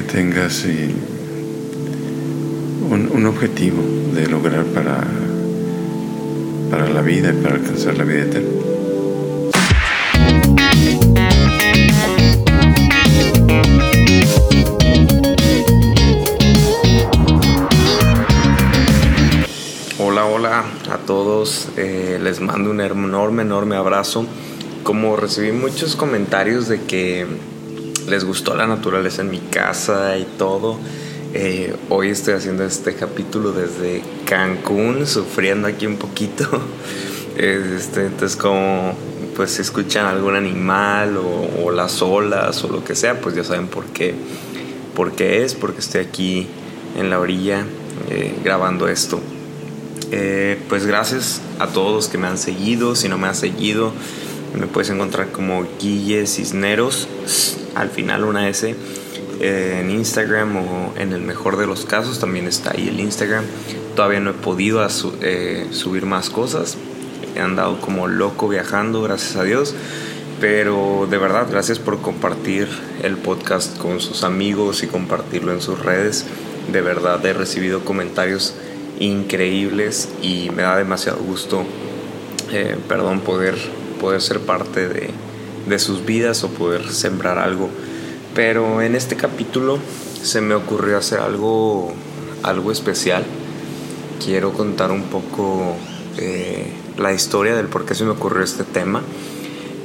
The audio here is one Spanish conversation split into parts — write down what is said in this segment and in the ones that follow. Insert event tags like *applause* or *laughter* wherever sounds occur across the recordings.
que tengas un, objetivo de lograr para, para la vida y para alcanzar la vida eterna. Hola, hola a todos. Eh, les mando un enorme, enorme abrazo. Como recibí muchos comentarios de que les gustó la naturaleza en mi casa y todo, eh, hoy estoy haciendo este capítulo desde Cancún, sufriendo aquí un poquito. *laughs* Este, entonces, como pues si escuchan algún animal o, las olas o lo que sea, pues ya saben por qué, por qué es, porque estoy aquí en la orilla eh, grabando esto. Eh, pues gracias a todos que me han seguido, si no me han seguido, me puedes encontrar como Guille Cisneros, al final una S, en Instagram o en el mejor de los casos también está ahí el Instagram. Todavía no he podido eh, subir más cosas, he andado como loco viajando, gracias a Dios. Pero de verdad, gracias por compartir el podcast con sus amigos y compartirlo en sus redes. De verdad he recibido comentarios increíbles y me da demasiado gusto, eh, perdón, poder, poder ser parte de, de sus vidas o poder sembrar algo. Pero en este capítulo se me ocurrió hacer algo, algo especial. Quiero contar un poco eh, la historia del por qué se me ocurrió este tema.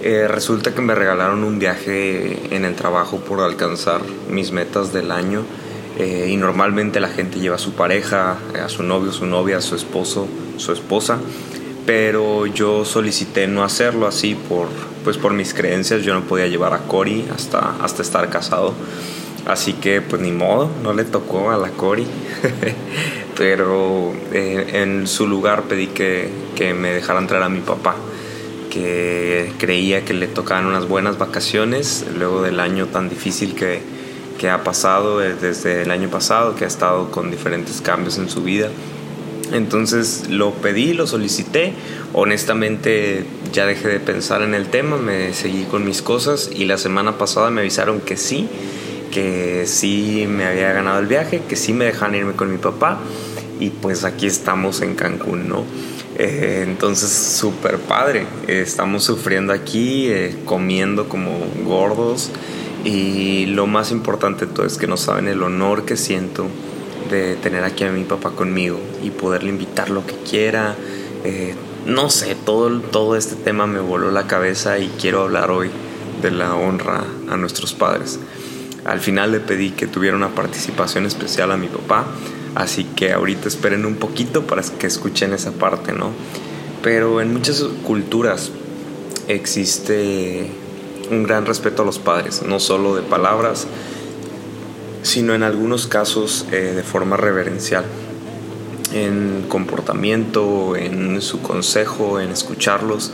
Eh, resulta que me regalaron un viaje en el trabajo por alcanzar mis metas del año. Eh, y normalmente la gente lleva a su pareja, a su novio, su novia, a su esposo, su esposa. Pero yo solicité no hacerlo así por, pues por mis creencias. Yo no podía llevar a Cory hasta, hasta estar casado. Así que pues ni modo, no le tocó a la Cory. *laughs* Pero eh, en su lugar pedí que, que me dejaran traer a mi papá, que creía que le tocaban unas buenas vacaciones luego del año tan difícil que, que ha pasado eh, desde el año pasado, que ha estado con diferentes cambios en su vida. Entonces lo pedí, lo solicité. Honestamente ya dejé de pensar en el tema, me seguí con mis cosas y la semana pasada me avisaron que sí, que sí me había ganado el viaje, que sí me dejan irme con mi papá y pues aquí estamos en Cancún, ¿no? Eh, entonces, súper padre. estamos sufriendo aquí, eh, comiendo como gordos. Y lo más importante de todo es que no saben el honor que siento de tener aquí a mi papá conmigo y poderle invitar lo que quiera. Eh, no sé, todo, todo este tema me voló la cabeza y quiero hablar hoy de la honra a nuestros padres. Al final le pedí que tuviera una participación especial a mi papá, así que ahorita esperen un poquito para que escuchen esa parte, ¿no? Pero en muchas culturas existe un gran respeto a los padres, no solo de palabras, sino en algunos casos eh, de forma reverencial, en comportamiento, en su consejo, en escucharlos.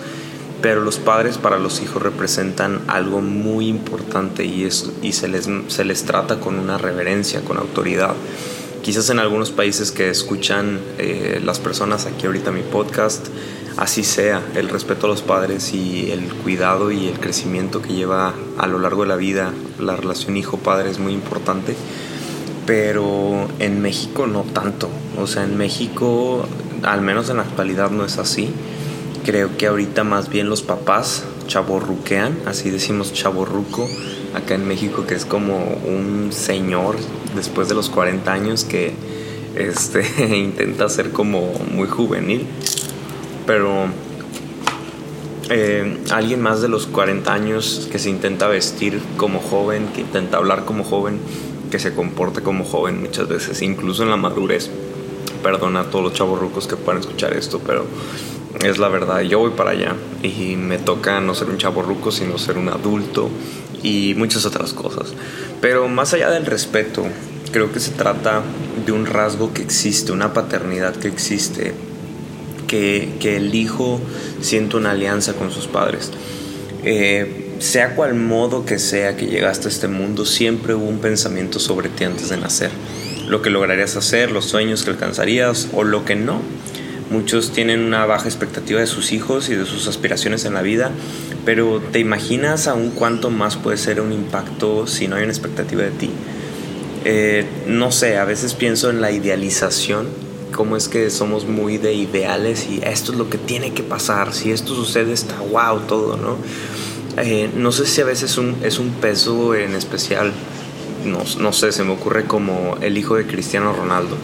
Pero los padres para los hijos representan algo muy importante y, es, y se, les, se les trata con una reverencia, con autoridad. Quizás en algunos países que escuchan eh, las personas aquí ahorita mi podcast, así sea, el respeto a los padres y el cuidado y el crecimiento que lleva a lo largo de la vida la relación hijo-padre es muy importante, pero en México no tanto, o sea, en México, al menos en la actualidad no es así, creo que ahorita más bien los papás chaborruquean, así decimos chaborruco, acá en México que es como un señor después de los 40 años que este, *laughs* intenta ser como muy juvenil pero eh, alguien más de los 40 años que se intenta vestir como joven, que intenta hablar como joven, que se comporte como joven muchas veces, incluso en la madurez. Perdona a todos los chavos rucos que puedan escuchar esto, pero es la verdad. Yo voy para allá y me toca no ser un chavo ruco, sino ser un adulto y muchas otras cosas. Pero más allá del respeto, creo que se trata de un rasgo que existe, una paternidad que existe que, el hijo siente una alianza con sus padres. Eh, sea cual modo que sea que llegaste a este mundo, siempre hubo un pensamiento sobre ti antes de nacer. Lo que lograrías hacer, los sueños que alcanzarías o lo que no. Muchos tienen una baja expectativa de sus hijos y de sus aspiraciones en la vida, pero ¿te imaginas aún cuánto más puede ser un impacto si no hay una expectativa de ti? Eh, no sé, a veces pienso en la idealización, cómo es que somos muy de ideales y esto es lo que tiene que pasar, si esto sucede está wow todo, ¿no? Eh, no sé si a veces un, es un peso en especial, no, no sé, se me ocurre como el hijo de Cristiano Ronaldo,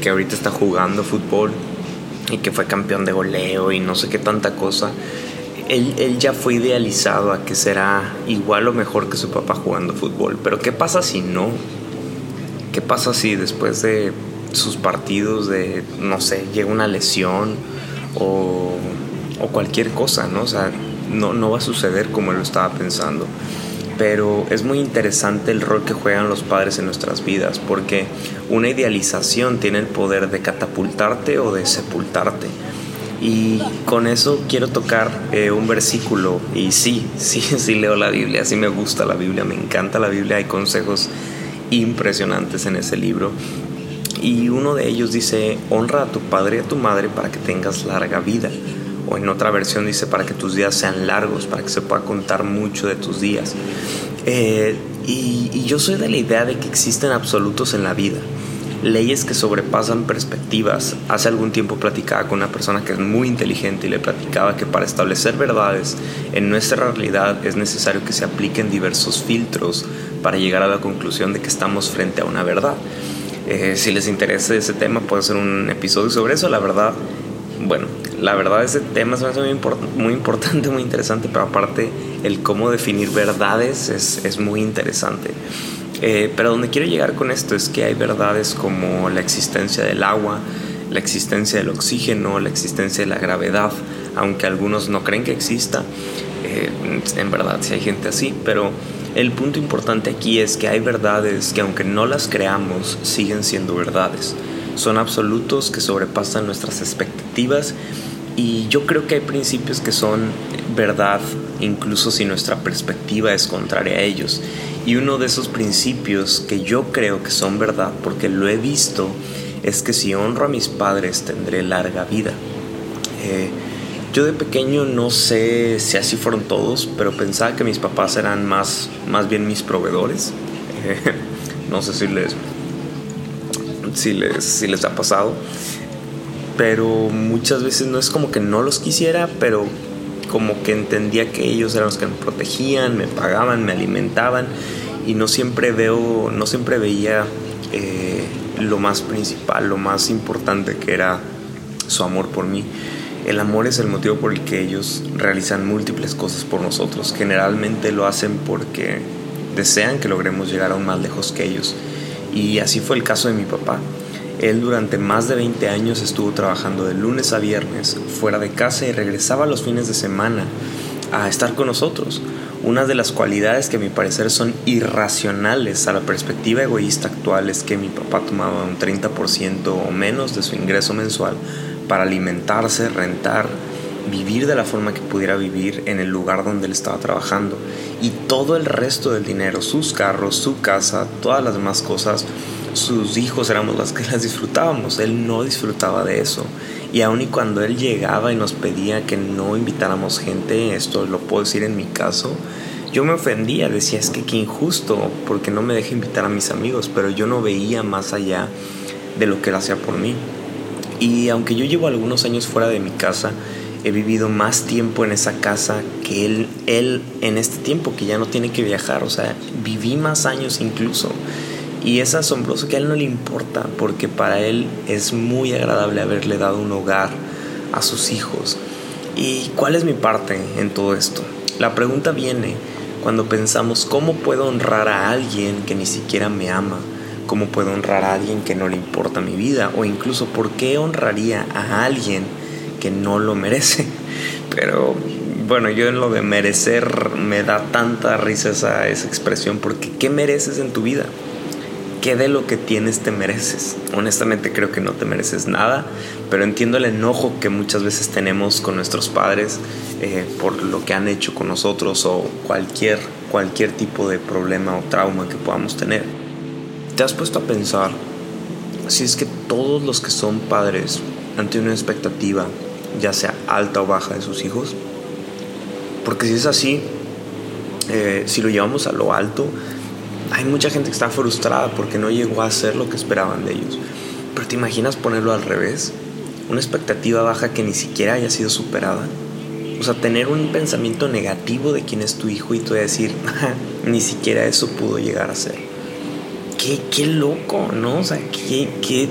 que ahorita está jugando fútbol y que fue campeón de goleo y no sé qué tanta cosa. Él, él, ya fue idealizado a que será igual o mejor que su papá jugando fútbol. Pero ¿qué pasa si no? ¿Qué pasa si después de sus partidos de, no sé, llega una lesión o, cualquier cosa, ¿no? O sea, no, no va a suceder como él lo estaba pensando. Pero es muy interesante el rol que juegan los padres en nuestras vidas, porque una idealización tiene el poder de catapultarte o de sepultarte. Y con eso quiero tocar eh, un versículo. Y sí, *laughs* sí, sí leo la Biblia, sí me gusta la Biblia, me encanta la Biblia, hay consejos impresionantes en ese libro. Y uno de ellos dice, honra a tu padre y a tu madre para que tengas larga vida o en otra versión dice para que tus días sean largos, para que se pueda contar mucho de tus días. Eh, y, y, yo soy de la idea de que existen absolutos en la vida, leyes que sobrepasan perspectivas. Hace algún tiempo platicaba con una persona que es muy inteligente y le platicaba que para establecer verdades en nuestra realidad es necesario que se apliquen diversos filtros para llegar a la conclusión de que estamos frente a una verdad. Eh, si les interesa ese tema, puedo hacer un episodio sobre eso. La verdad, bueno, la verdad ese tema es muy, muy importante, muy interesante, pero aparte el cómo definir verdades es, es muy interesante. Eh, pero donde quiero llegar con esto es que hay verdades como la existencia del agua, la existencia del oxígeno, la existencia de la gravedad, aunque algunos no creen que exista, eh, en verdad sí hay gente así, pero el punto importante aquí es que hay verdades que aunque no las creamos, siguen siendo verdades. Son absolutos que sobrepasan nuestras expectativas y yo creo que hay principios que son verdad incluso si nuestra perspectiva es contraria a ellos. Y uno de esos principios que yo creo que son verdad porque lo he visto es que si honro a mis padres tendré larga vida. Eh, yo de pequeño no sé si así fueron todos, pero pensaba que mis papás eran más, más bien mis proveedores. *laughs* No sé si les, si les, si les ha pasado pero muchas veces no es como que no los quisiera, pero como que entendía que ellos eran los que me protegían, me pagaban, me alimentaban y no siempre veo, no siempre veía eh, lo más principal, lo más importante que era su amor por mí. El amor es el motivo por el que ellos realizan múltiples cosas por nosotros. Generalmente lo hacen porque desean que logremos llegar aún más lejos que ellos. Y así fue el caso de mi papá. Él durante más de 20 años estuvo trabajando de lunes a viernes fuera de casa y regresaba los fines de semana a estar con nosotros. Una de las cualidades que a mi parecer son irracionales a la perspectiva egoísta actual es que mi papá tomaba un 30% o menos de su ingreso mensual para alimentarse, rentar, vivir de la forma que pudiera vivir en el lugar donde él estaba trabajando. Y todo el resto del dinero, sus carros, su casa, todas las demás cosas, sus hijos éramos las que las disfrutábamos, él no disfrutaba de eso. Y aun y cuando él llegaba y nos pedía que no invitáramos gente, esto lo puedo decir en mi caso, yo me ofendía, decía es que qué injusto, porque no me deja invitar a mis amigos, pero yo no veía más allá de lo que él hacía por mí. Y aunque yo llevo algunos años fuera de mi casa, he vivido más tiempo en esa casa que él, él en este tiempo que ya no tiene que viajar, o sea, viví más años incluso. Y es asombroso que a él no le importa, porque para él es muy agradable haberle dado un hogar a sus hijos. ¿Y cuál es mi parte en todo esto? La pregunta viene cuando pensamos cómo puedo honrar a alguien que ni siquiera me ama, cómo puedo honrar a alguien que no le importa mi vida, o incluso por qué honraría a alguien que no lo merece. *laughs* Pero bueno, yo en lo de merecer me da tanta risa esa, expresión, porque ¿qué mereces en tu vida? ¿qué de lo que tienes te mereces? Honestamente creo que no te mereces nada, pero entiendo el enojo que muchas veces tenemos con nuestros padres eh, por lo que han hecho con nosotros o cualquier, cualquier tipo de problema o trauma que podamos tener. ¿Te has puesto a pensar si es que todos los que son padres han tenido una expectativa, ya sea alta o baja, de sus hijos? Porque si es así, eh, si lo llevamos a lo alto, hay mucha gente que está frustrada porque no llegó a hacer lo que esperaban de ellos. Pero te imaginas ponerlo al revés, una expectativa baja que ni siquiera haya sido superada. O sea, tener un pensamiento negativo de quién es tu hijo y tú decir, *laughs* ni siquiera eso pudo llegar a ser. Qué, loco, ¿no? O sea, qué, qué,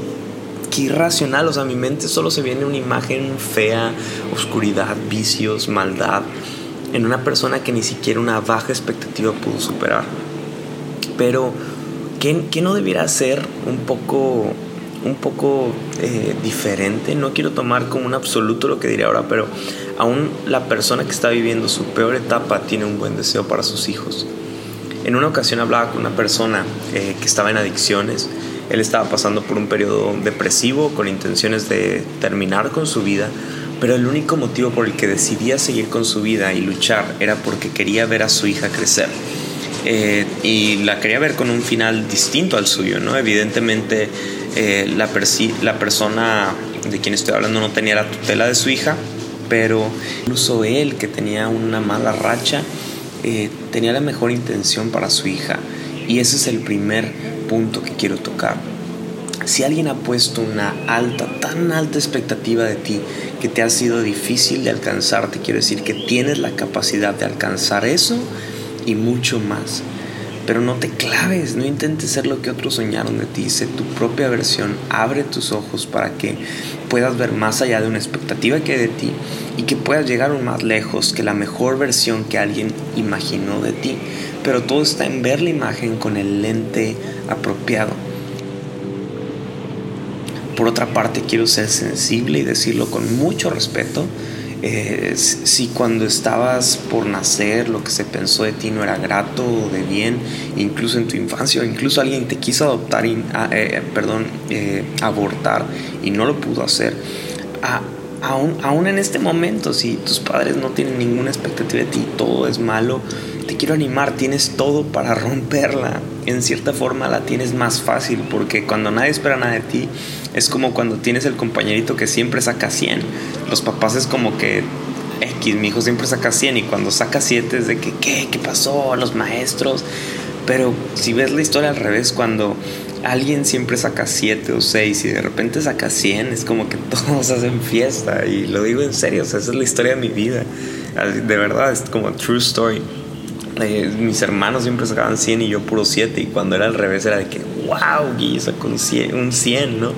irracional. O sea, a mi mente solo se viene una imagen fea, oscuridad, vicios, maldad, en una persona que ni siquiera una baja expectativa pudo superar. Pero, ¿qué, qué no debiera ser un poco un poco eh, diferente. No quiero tomar como un absoluto lo que diré ahora, pero aún la persona que está viviendo su peor etapa tiene un buen deseo para sus hijos. En una ocasión hablaba con una persona eh, que estaba en adicciones. Él estaba pasando por un periodo depresivo con intenciones de terminar con su vida, pero el único motivo por el que decidía seguir con su vida y luchar era porque quería ver a su hija crecer. Eh, y la quería ver con un final distinto al suyo, ¿no? Evidentemente eh, la, la persona de quien estoy hablando no tenía la tutela de su hija, pero incluso él, que tenía una mala racha, eh, tenía la mejor intención para su hija. Y ese es el primer punto que quiero tocar. Si alguien ha puesto una alta, tan alta expectativa de ti que te ha sido difícil de alcanzar, te quiero decir que tienes la capacidad de alcanzar eso y mucho más. Pero no te claves, no intentes ser lo que otros soñaron de ti. Sé tu propia versión, abre tus ojos para que puedas ver más allá de una expectativa que de ti y que puedas llegar aún más lejos que la mejor versión que alguien imaginó de ti. Pero todo está en ver la imagen con el lente apropiado. Por otra parte, quiero ser sensible y decirlo con mucho respeto eh, si cuando estabas por nacer lo que se pensó de ti no era grato o de bien, incluso en tu infancia, o incluso alguien te quiso adoptar, y, ah, eh, perdón, eh, abortar y no lo pudo hacer, aún, aún en este momento, si tus padres no tienen ninguna expectativa de ti, todo es malo, te quiero animar, tienes todo para romperla. En cierta forma la tienes más fácil porque cuando nadie espera nada de ti, es como cuando tienes el compañerito que siempre saca 100. Los papás es como que X, mi hijo siempre saca 100 y cuando saca 7 es de que, ¿qué? ¿Qué pasó? Los maestros. Pero si ves la historia al revés, cuando alguien siempre saca 7 o 6 y de repente saca 100, es como que *laughs* todos hacen fiesta. Y lo digo en serio, esa es la historia de mi vida. De verdad, es como true story. Eh, mis hermanos siempre sacaban 100 y yo puro 7. Y cuando era al revés era de que, wow, Guille sacó un 100, ¿no?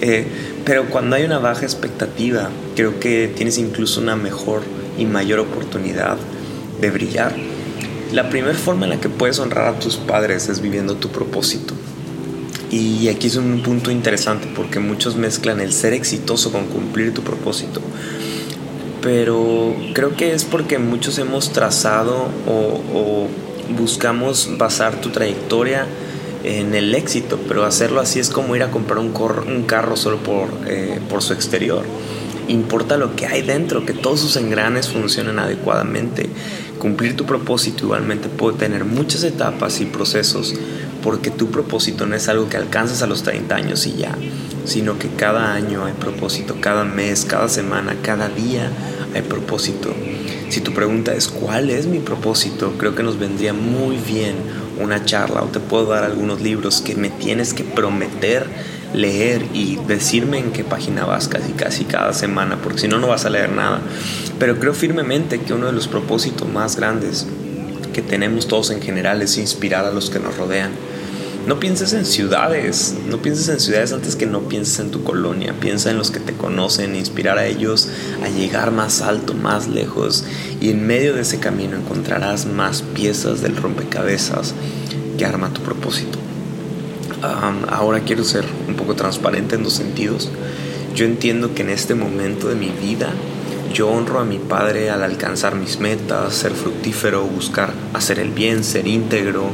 Eh, pero cuando hay una baja expectativa, creo que tienes incluso una mejor y mayor oportunidad de brillar. La primera forma en la que puedes honrar a tus padres es viviendo tu propósito. Y aquí es un punto interesante porque muchos mezclan el ser exitoso con cumplir tu propósito pero creo que es porque muchos hemos trazado o, buscamos basar tu trayectoria en el éxito, pero hacerlo así es como ir a comprar un, un carro solo por, eh, por su exterior. Importa lo que hay dentro, que todos sus engranes funcionen adecuadamente. Cumplir tu propósito igualmente puede tener muchas etapas y procesos, porque tu propósito no es algo que alcanzas a los 30 años y ya, sino que cada año hay propósito, cada mes, cada semana, cada día hay propósito. Si tu pregunta es ¿cuál es mi propósito? Creo que nos vendría muy bien una charla o te puedo dar algunos libros que me tienes que prometer leer y decirme en qué página vas casi casi cada semana, porque si no no vas a leer nada. Pero creo firmemente que uno de los propósitos más grandes que tenemos todos en general es inspirar a los que nos rodean. No pienses en ciudades, no pienses en ciudades antes que no pienses en tu colonia. Piensa en los que te conocen, inspirar a ellos a llegar más alto, más lejos. Y en medio de ese camino encontrarás más piezas del rompecabezas que arma tu propósito. ahora quiero ser un poco transparente en dos sentidos. Yo entiendo que en este momento de mi vida yo honro a mi padre al alcanzar mis metas, ser fructífero, buscar hacer el bien, ser íntegro,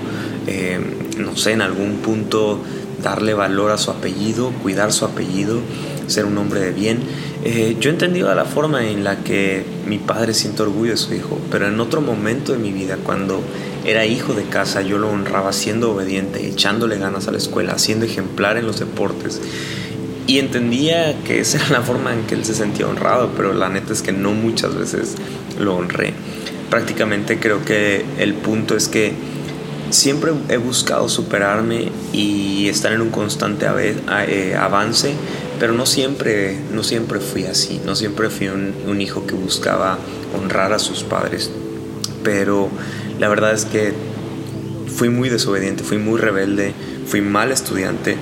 eh, no sé, en algún punto darle valor a su apellido, cuidar su apellido, ser un hombre de bien. Eh, yo he entendido la forma en la que mi padre siente orgullo de su hijo, pero en otro momento de mi vida, cuando era hijo de casa, yo lo honraba siendo obediente, echándole ganas a la escuela, siendo ejemplar en los deportes. Y entendía que esa era la forma en que él se sentía honrado, pero la neta es que no muchas veces lo honré. Prácticamente creo que el punto es que siempre he buscado superarme y estar en un constante eh, avance, pero no siempre, no siempre fui así, no siempre fui un, hijo que buscaba honrar a sus padres, pero la verdad es que fui muy desobediente, fui muy rebelde, fui mal estudiante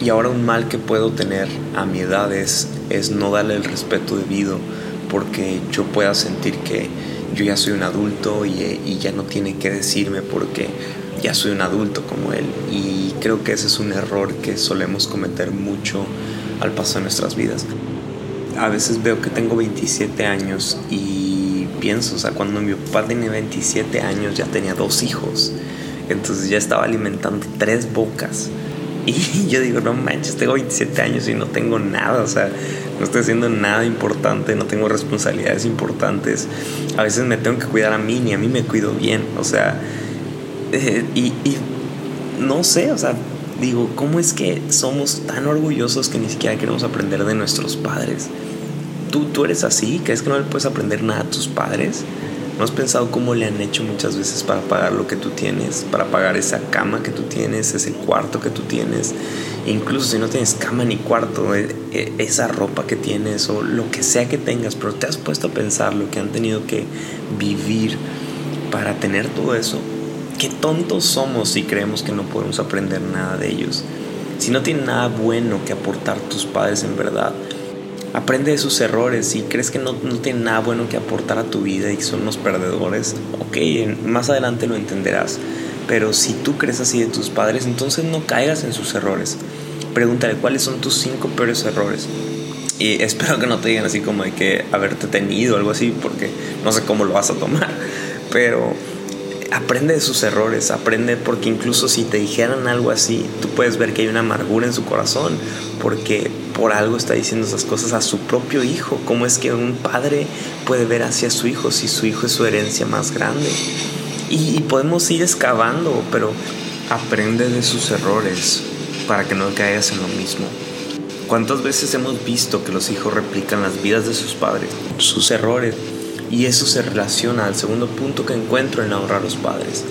y ahora un mal que puedo tener a mi edad es no darle el respeto debido porque yo pueda sentir que yo ya soy un adulto y, ya no tiene que decirme porque ya soy un adulto como él. Y creo que ese es un error que solemos cometer mucho al pasar nuestras vidas. A veces veo que tengo 27 años y pienso, o sea, cuando mi papá tenía 27 años ya tenía dos hijos. Entonces ya estaba alimentando tres bocas. *laughs* Y yo digo, no manches, tengo 27 años y no tengo nada, o sea, no estoy haciendo nada importante, no tengo responsabilidades importantes. A veces me tengo que cuidar a mí, ni a mí me cuido bien, o sea, eh, y, no sé, o sea, digo, ¿cómo es que somos tan orgullosos que ni siquiera queremos aprender de nuestros padres? ¿Tú, tú eres así? ¿Crees que no le puedes aprender nada a tus padres? ¿No has pensado cómo le han hecho muchas veces para pagar lo que tú tienes? Para pagar esa cama que tú tienes, ese cuarto que tú tienes. Incluso si no tienes cama ni cuarto, eh, eh, esa ropa que tienes o lo que sea que tengas, pero te has puesto a pensar lo que han tenido que vivir para tener todo eso. Qué tontos somos si creemos que no podemos aprender nada de ellos. Si no tienen nada bueno que aportar tus padres en verdad, Aprende de sus errores. Si crees que no, no tienen nada bueno que aportar a tu vida y son unos perdedores, ok, más adelante lo entenderás. Pero si tú crees así de tus padres, entonces no caigas en sus errores. Pregúntale cuáles son tus cinco peores errores. Y *laughs* espero que no te digan así como de que haberte tenido o algo así, porque no sé cómo lo vas a tomar. Pero aprende de sus errores, aprende porque incluso si te dijeran algo así, tú puedes ver que hay una amargura en su corazón, porque por algo está diciendo esas cosas a su propio hijo. ¿Cómo es que un padre puede ver hacia su hijo si su hijo es su herencia más grande? Y, podemos ir excavando, pero aprende de sus errores para que no caigas en lo mismo. ¿Cuántas veces hemos visto que los hijos replican las vidas de sus padres, sus errores? Y eso se relaciona al segundo punto que encuentro en honrar a los padres.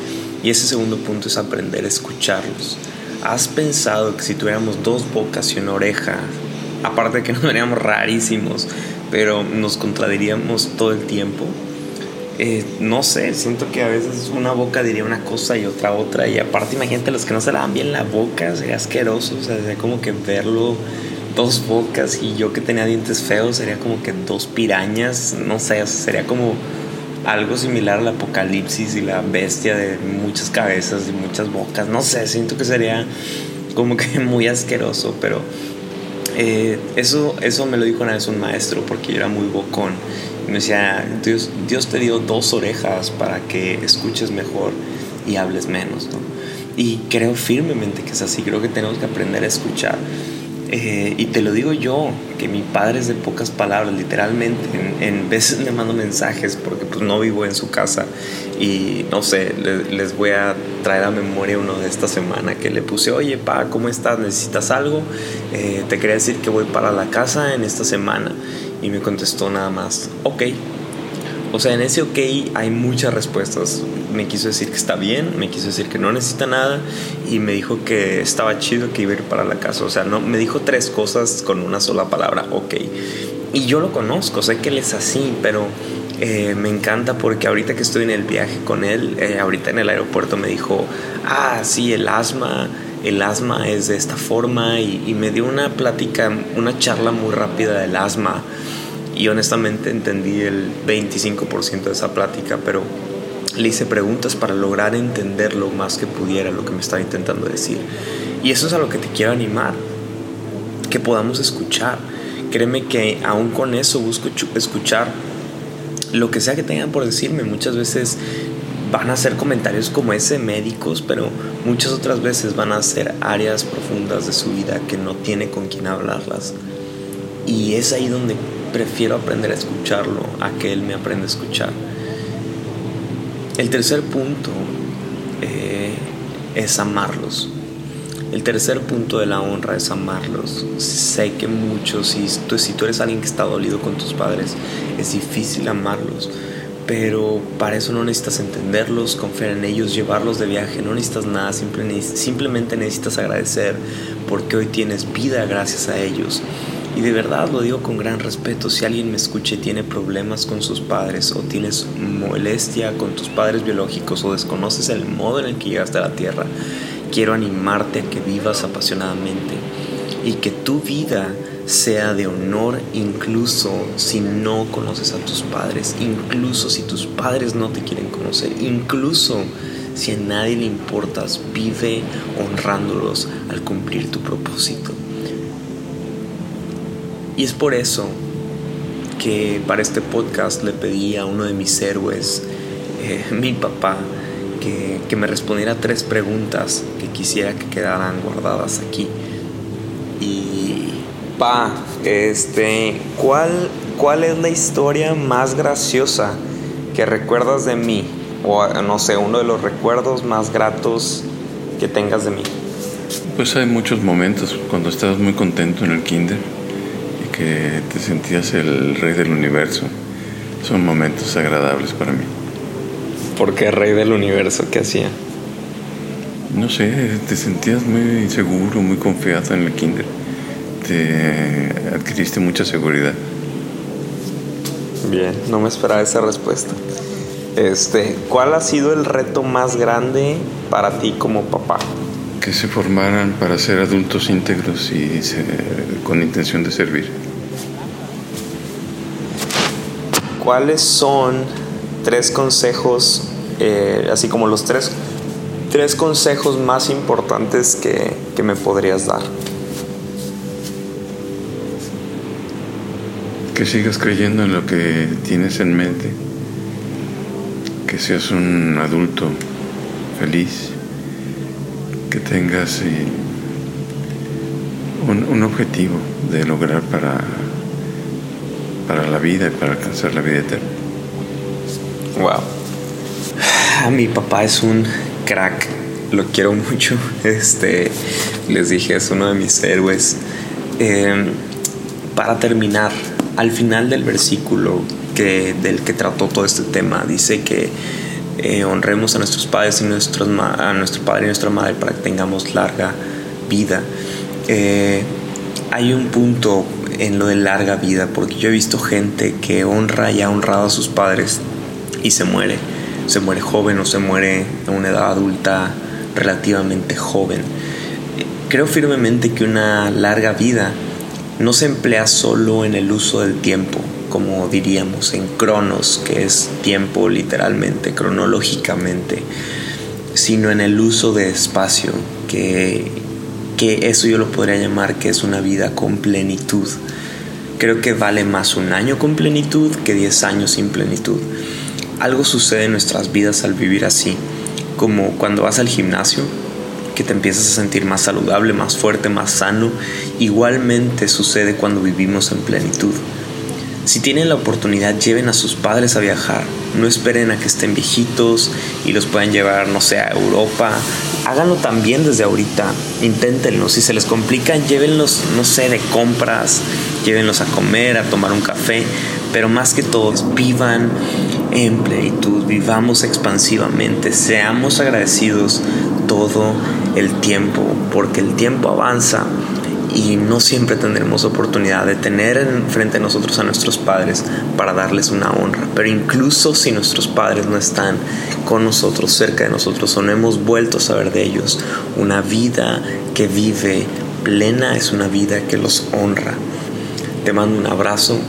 Y ese segundo punto es aprender a escucharlos. ¿Has pensado que si tuviéramos dos bocas y una oreja, aparte de que nos veríamos rarísimos, pero nos contradiríamos todo el tiempo? Eh, no sé, siento que a veces una boca diría una cosa y otra otra. Y aparte, imagínate los que no se lavan bien la boca, sería asqueroso. O sea, sería como que verlo dos bocas y yo que tenía dientes feos sería como que dos pirañas, no sé, sería como algo similar al apocalipsis y la bestia de muchas cabezas y muchas bocas, no sé, siento que sería como que *laughs* muy asqueroso, pero eh, eso, eso me lo dijo una vez un maestro porque yo era muy bocón. Y me decía, Dios, Dios te dio dos orejas para que escuches mejor y hables menos, ¿no? Y creo firmemente que es así, creo que tenemos que aprender a escuchar. Eh, y te lo digo yo, que mi padre es de pocas palabras, literalmente. En, veces le mando mensajes porque pues no vivo en su casa y no sé, les voy a traer a memoria uno de esta semana que le puse, oye, pa, ¿cómo estás? ¿Necesitas algo? Eh, te quería decir que voy para la casa en esta semana y me contestó nada más, ok. O sea, en ese ok hay muchas respuestas. Me quiso decir que está bien, me quiso decir que no necesita nada y me dijo que estaba chido que iba a ir para la casa. O sea, no, me dijo tres cosas con una sola palabra, ok. Y yo lo conozco, sé que él es así, pero eh, me encanta porque ahorita que estoy en el viaje con él, eh, ahorita en el aeropuerto me dijo, ah, sí, el asma, el asma es de esta forma y, y me dio una plática, una charla muy rápida del asma y honestamente entendí el 25% de esa plática, pero le hice preguntas para lograr entender lo más que pudiera lo que me estaba intentando decir. Y eso es a lo que te quiero animar, que podamos escuchar. Créeme que aún con eso busco escuchar lo que sea que tengan por decirme. Muchas veces van a ser comentarios como ese médicos, pero muchas otras veces van a ser áreas profundas de su vida que no tiene con quien hablarlas. Y es ahí donde prefiero aprender a escucharlo a que él me aprenda a escuchar. El tercer punto eh, es amarlos. El tercer punto de la honra es amarlos. Sé que muchos, si tú, si tú eres alguien que está dolido con tus padres, es difícil amarlos. pero para eso no necesitas entenderlos, confiar en ellos, llevarlos de viaje, no necesitas nada, simplemente necesitas agradecer porque hoy tienes vida gracias a ellos. Y de verdad lo digo con gran respeto, si alguien me escucha y tiene problemas con sus padres o tienes molestia con tus padres biológicos o desconoces el modo en el que llegaste a la tierra, quiero animarte a que vivas apasionadamente y que tu vida sea de honor incluso si no conoces a tus padres, incluso si tus padres no te quieren conocer, incluso si a nadie le importas, vive honrándolos al cumplir tu propósito. Y es por eso que para este podcast le pedí a uno de mis héroes, eh, *laughs* mi papá, que, que me respondiera tres preguntas que quisiera que quedaran guardadas aquí. Y Pa, este, ¿cuál, ¿cuál es la historia más graciosa que recuerdas de mí? O no sé, uno de los recuerdos más gratos que tengas de mí. Pues hay muchos momentos cuando estabas muy contento en el kinder que te sentías el rey del universo. Son momentos agradables para mí. ¿Por qué rey del universo? ¿Qué hacía? No sé, te sentías muy seguro, muy confiado en el kinder adquiriste mucha seguridad. Bien, no me esperaba esa respuesta. Este, ¿cuál ha sido el reto más grande para ti como papá? Que se formaran para ser adultos íntegros y con intención de servir. ¿Cuáles son tres consejos, eh, así como los tres, tres consejos más importantes que, que me podrías dar? que sigas creyendo en lo que tienes en mente, que seas un adulto feliz, que tengas eh, un, objetivo de lograr para, para la vida y para alcanzar la vida eterna. Wow. Mi papá es un crack, lo quiero mucho. *laughs* Este, les dije, es uno de mis héroes. Em, para terminar, al final del versículo que, del que trató todo este tema, dice que eh, honremos a nuestros padres y nuestros, a nuestro padre y nuestra madre para que tengamos larga vida. Eh, hay un punto en lo de larga vida, porque yo he visto gente que honra y ha honrado a sus padres y se muere. Se muere joven o se muere a una edad adulta relativamente joven. Creo firmemente que una larga vida no se emplea solo en el uso del tiempo, como diríamos en cronos, que es tiempo literalmente, cronológicamente, sino en el uso de espacio, que, que eso yo lo podría llamar que es una vida con plenitud. Creo que vale más un año con plenitud que diez años sin plenitud. Algo sucede en nuestras vidas al vivir así, como cuando vas al gimnasio que te empiezas a sentir más saludable, más fuerte, más sano, igualmente sucede cuando vivimos en plenitud. Si tienen la oportunidad, lleven a sus padres a viajar. No esperen a que estén viejitos y los puedan llevar, no sé, a Europa. Háganlo también desde ahorita. Inténtenlo. Si se les complica, llévenlos, no sé, de compras. Llévenlos a comer, a tomar un café. Pero más que todo, vivan en plenitud, vivamos expansivamente, seamos agradecidos todo el tiempo, porque el tiempo avanza y no siempre tendremos oportunidad de tener frente a nosotros a nuestros padres para darles una honra. Pero incluso si nuestros padres no están con nosotros, cerca de nosotros, o no hemos vuelto a saber de ellos, una vida que vive plena es una vida que los honra. Te mando un abrazo,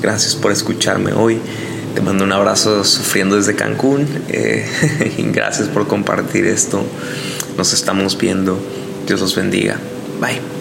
gracias por escucharme hoy. Te mando un abrazo sufriendo desde Cancún. Eh, *laughs* gracias por compartir esto. Nos estamos viendo. Dios los bendiga. Bye.